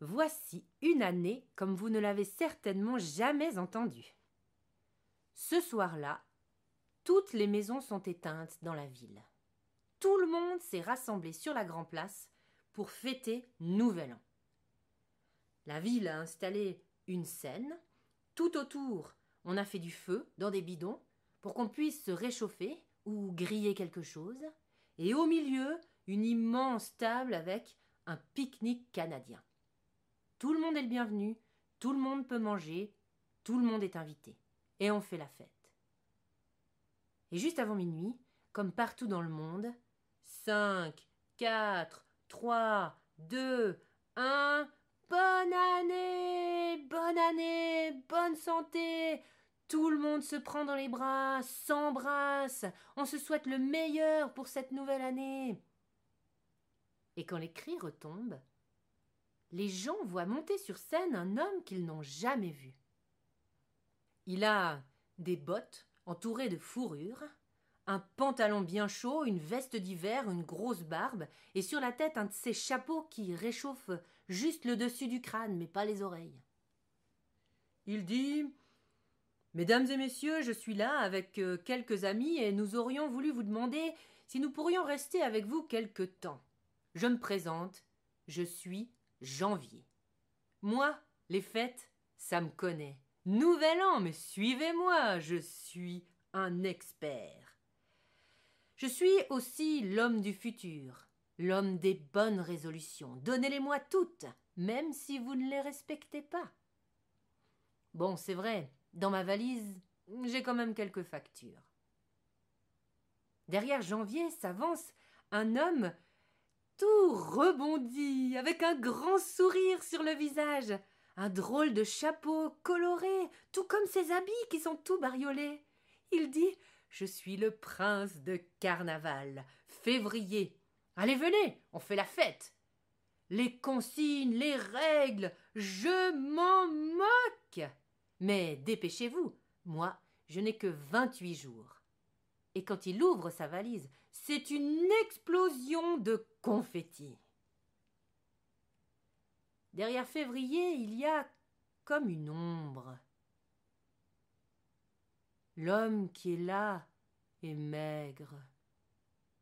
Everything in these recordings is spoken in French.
Voici une année comme vous ne l'avez certainement jamais entendue. Ce soir-là, toutes les maisons sont éteintes dans la ville. Tout le monde s'est rassemblé sur la grande place pour fêter Nouvel An. La ville a installé une scène. Tout autour, on a fait du feu dans des bidons pour qu'on puisse se réchauffer ou griller quelque chose. Et au milieu, une immense table avec un pique-nique canadien. Tout le monde est le bienvenu, tout le monde peut manger, tout le monde est invité. Et on fait la fête. Et juste avant minuit, comme partout dans le monde, 5, 4, 3, 2, 1, bonne année, bonne année, bonne santé. Tout le monde se prend dans les bras, s'embrasse, on se souhaite le meilleur pour cette nouvelle année. Et quand les cris retombent, les gens voient monter sur scène un homme qu'ils n'ont jamais vu. Il a des bottes entourées de fourrure, un pantalon bien chaud, une veste d'hiver, une grosse barbe, et sur la tête un de ces chapeaux qui réchauffent juste le dessus du crâne, mais pas les oreilles. Il dit Mesdames et messieurs, je suis là avec euh, quelques amis et nous aurions voulu vous demander si nous pourrions rester avec vous quelque temps. Je me présente, je suis Janvier. Moi, les fêtes, ça me connaît. Nouvel an, mais suivez-moi, je suis un expert. Je suis aussi l'homme du futur, l'homme des bonnes résolutions. Donnez-les-moi toutes, même si vous ne les respectez pas. Bon, c'est vrai, dans ma valise, j'ai quand même quelques factures. Derrière Janvier s'avance un homme tout rebondi, avec un grand sourire sur le visage, un drôle de chapeau coloré, tout comme ses habits qui sont tout bariolés. Il dit je suis le prince de carnaval. Février. Allez, venez, on fait la fête. Les consignes, les règles, je m'en moque. Mais dépêchez-vous, moi, je n'ai que vingt-huit jours. Et quand il ouvre sa valise, c'est une explosion de confettis. Derrière février, il y a comme une ombre. L'homme qui est là est maigre,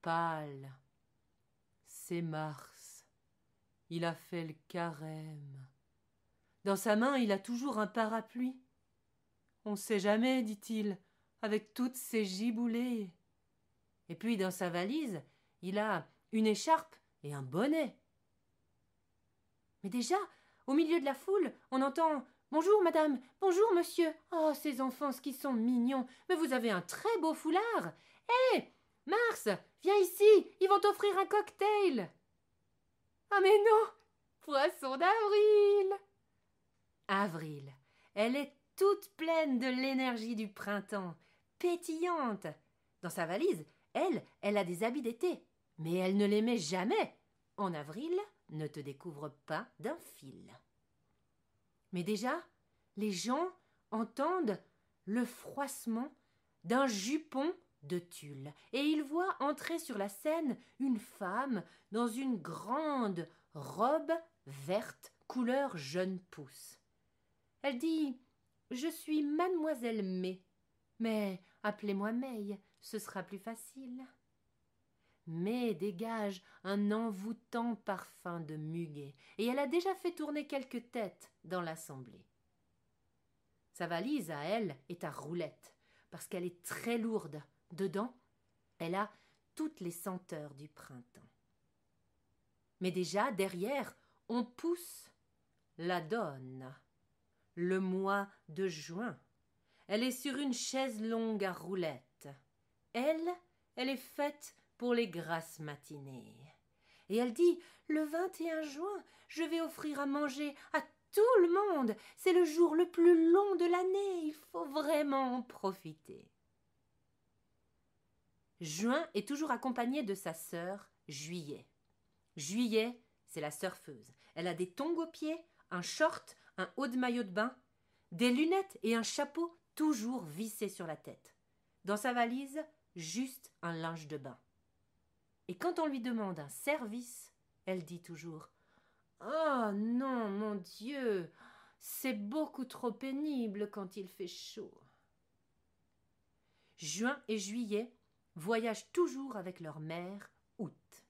pâle. C'est Mars. Il a fait le carême. Dans sa main, il a toujours un parapluie. On ne sait jamais, dit-il, avec toutes ces giboulées. Et puis dans sa valise, il a une écharpe et un bonnet. Mais déjà, au milieu de la foule, on entend Bonjour, madame. Bonjour, monsieur. Oh, ces enfants, ce qui sont mignons. Mais vous avez un très beau foulard. Hé Mars, viens ici. Ils vont t'offrir un cocktail. Ah, mais non Poisson d'avril Avril. Elle est toute pleine de l'énergie du printemps, pétillante. Dans sa valise, elle, elle a des habits d'été, mais elle ne les met jamais. En avril, ne te découvre pas d'un fil. Mais déjà, les gens entendent le froissement d'un jupon de tulle, et ils voient entrer sur la scène une femme dans une grande robe verte couleur jeune pousse. Elle dit Je suis mademoiselle May. Mais appelez-moi May, ce sera plus facile. May dégage un envoûtant parfum de muguet, et elle a déjà fait tourner quelques têtes dans l'assemblée. Sa valise à elle est à roulettes, parce qu'elle est très lourde. Dedans, elle a toutes les senteurs du printemps. Mais déjà, derrière, on pousse la donne. Le mois de juin. Elle est sur une chaise longue à roulettes. Elle, elle est faite pour les grasses matinées. Et elle dit Le 21 juin, je vais offrir à manger à tout le monde. C'est le jour le plus long de l'année. Il faut vraiment en profiter. Juin est toujours accompagné de sa sœur Juillet. Juillet, c'est la surfeuse. Elle a des tongs aux pieds, un short, un haut de maillot de bain, des lunettes et un chapeau toujours vissé sur la tête. Dans sa valise, juste un linge de bain. Et quand on lui demande un service, elle dit toujours Oh non, mon Dieu, c'est beaucoup trop pénible quand il fait chaud. Juin et juillet voyagent toujours avec leur mère, Août.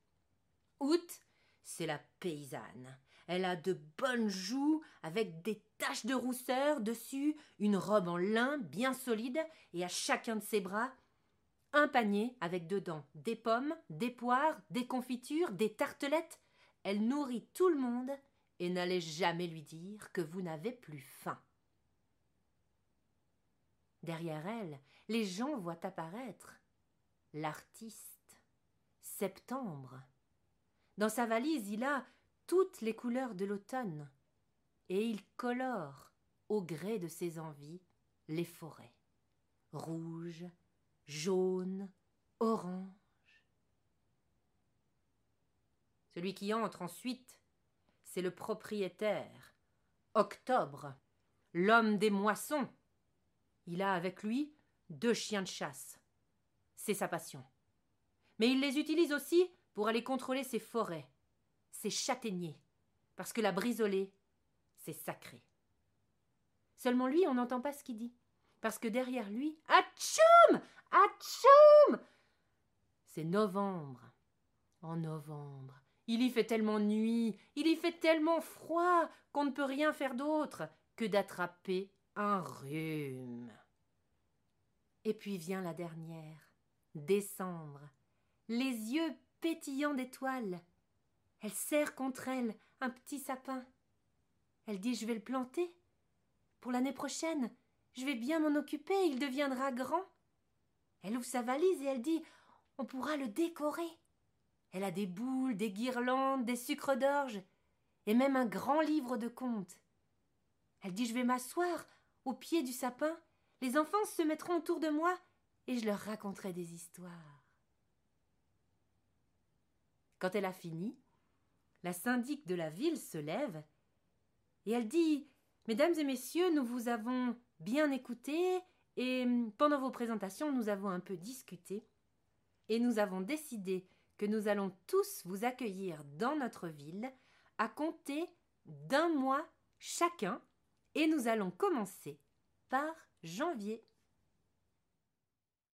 Août, c'est la paysanne. Elle a de bonnes joues avec des taches de rousseur dessus, une robe en lin bien solide et à chacun de ses bras un panier avec dedans des pommes, des poires, des confitures, des tartelettes. Elle nourrit tout le monde et n'allez jamais lui dire que vous n'avez plus faim. Derrière elle, les gens voient apparaître l'artiste. Septembre. Dans sa valise, il a toutes les couleurs de l'automne, et il colore, au gré de ses envies, les forêts. Rouge, jaune, orange. Celui qui entre ensuite, c'est le propriétaire, Octobre, l'homme des moissons. Il a avec lui deux chiens de chasse. C'est sa passion. Mais il les utilise aussi pour aller contrôler ses forêts, ses châtaigniers, parce que la brisolée, c'est sacré. Seulement lui, on n'entend pas ce qu'il dit, parce que derrière lui, Atchoum Atchoum C'est novembre. En novembre, il y fait tellement nuit, il y fait tellement froid qu'on ne peut rien faire d'autre que d'attraper un rhume. Et puis vient la dernière, décembre, les yeux pétillants d'étoiles. Elle serre contre elle un petit sapin. Elle dit Je vais le planter. Pour l'année prochaine, je vais bien m'en occuper, il deviendra grand. Elle ouvre sa valise et elle dit On pourra le décorer. Elle a des boules, des guirlandes, des sucres d'orge, et même un grand livre de contes. Elle dit Je vais m'asseoir au pied du sapin, les enfants se mettront autour de moi, et je leur raconterai des histoires. Quand elle a fini, la syndic de la ville se lève, et elle dit Mesdames et messieurs, nous vous avons bien écouté, et pendant vos présentations, nous avons un peu discuté, et nous avons décidé que nous allons tous vous accueillir dans notre ville à compter d'un mois chacun, et nous allons commencer par janvier.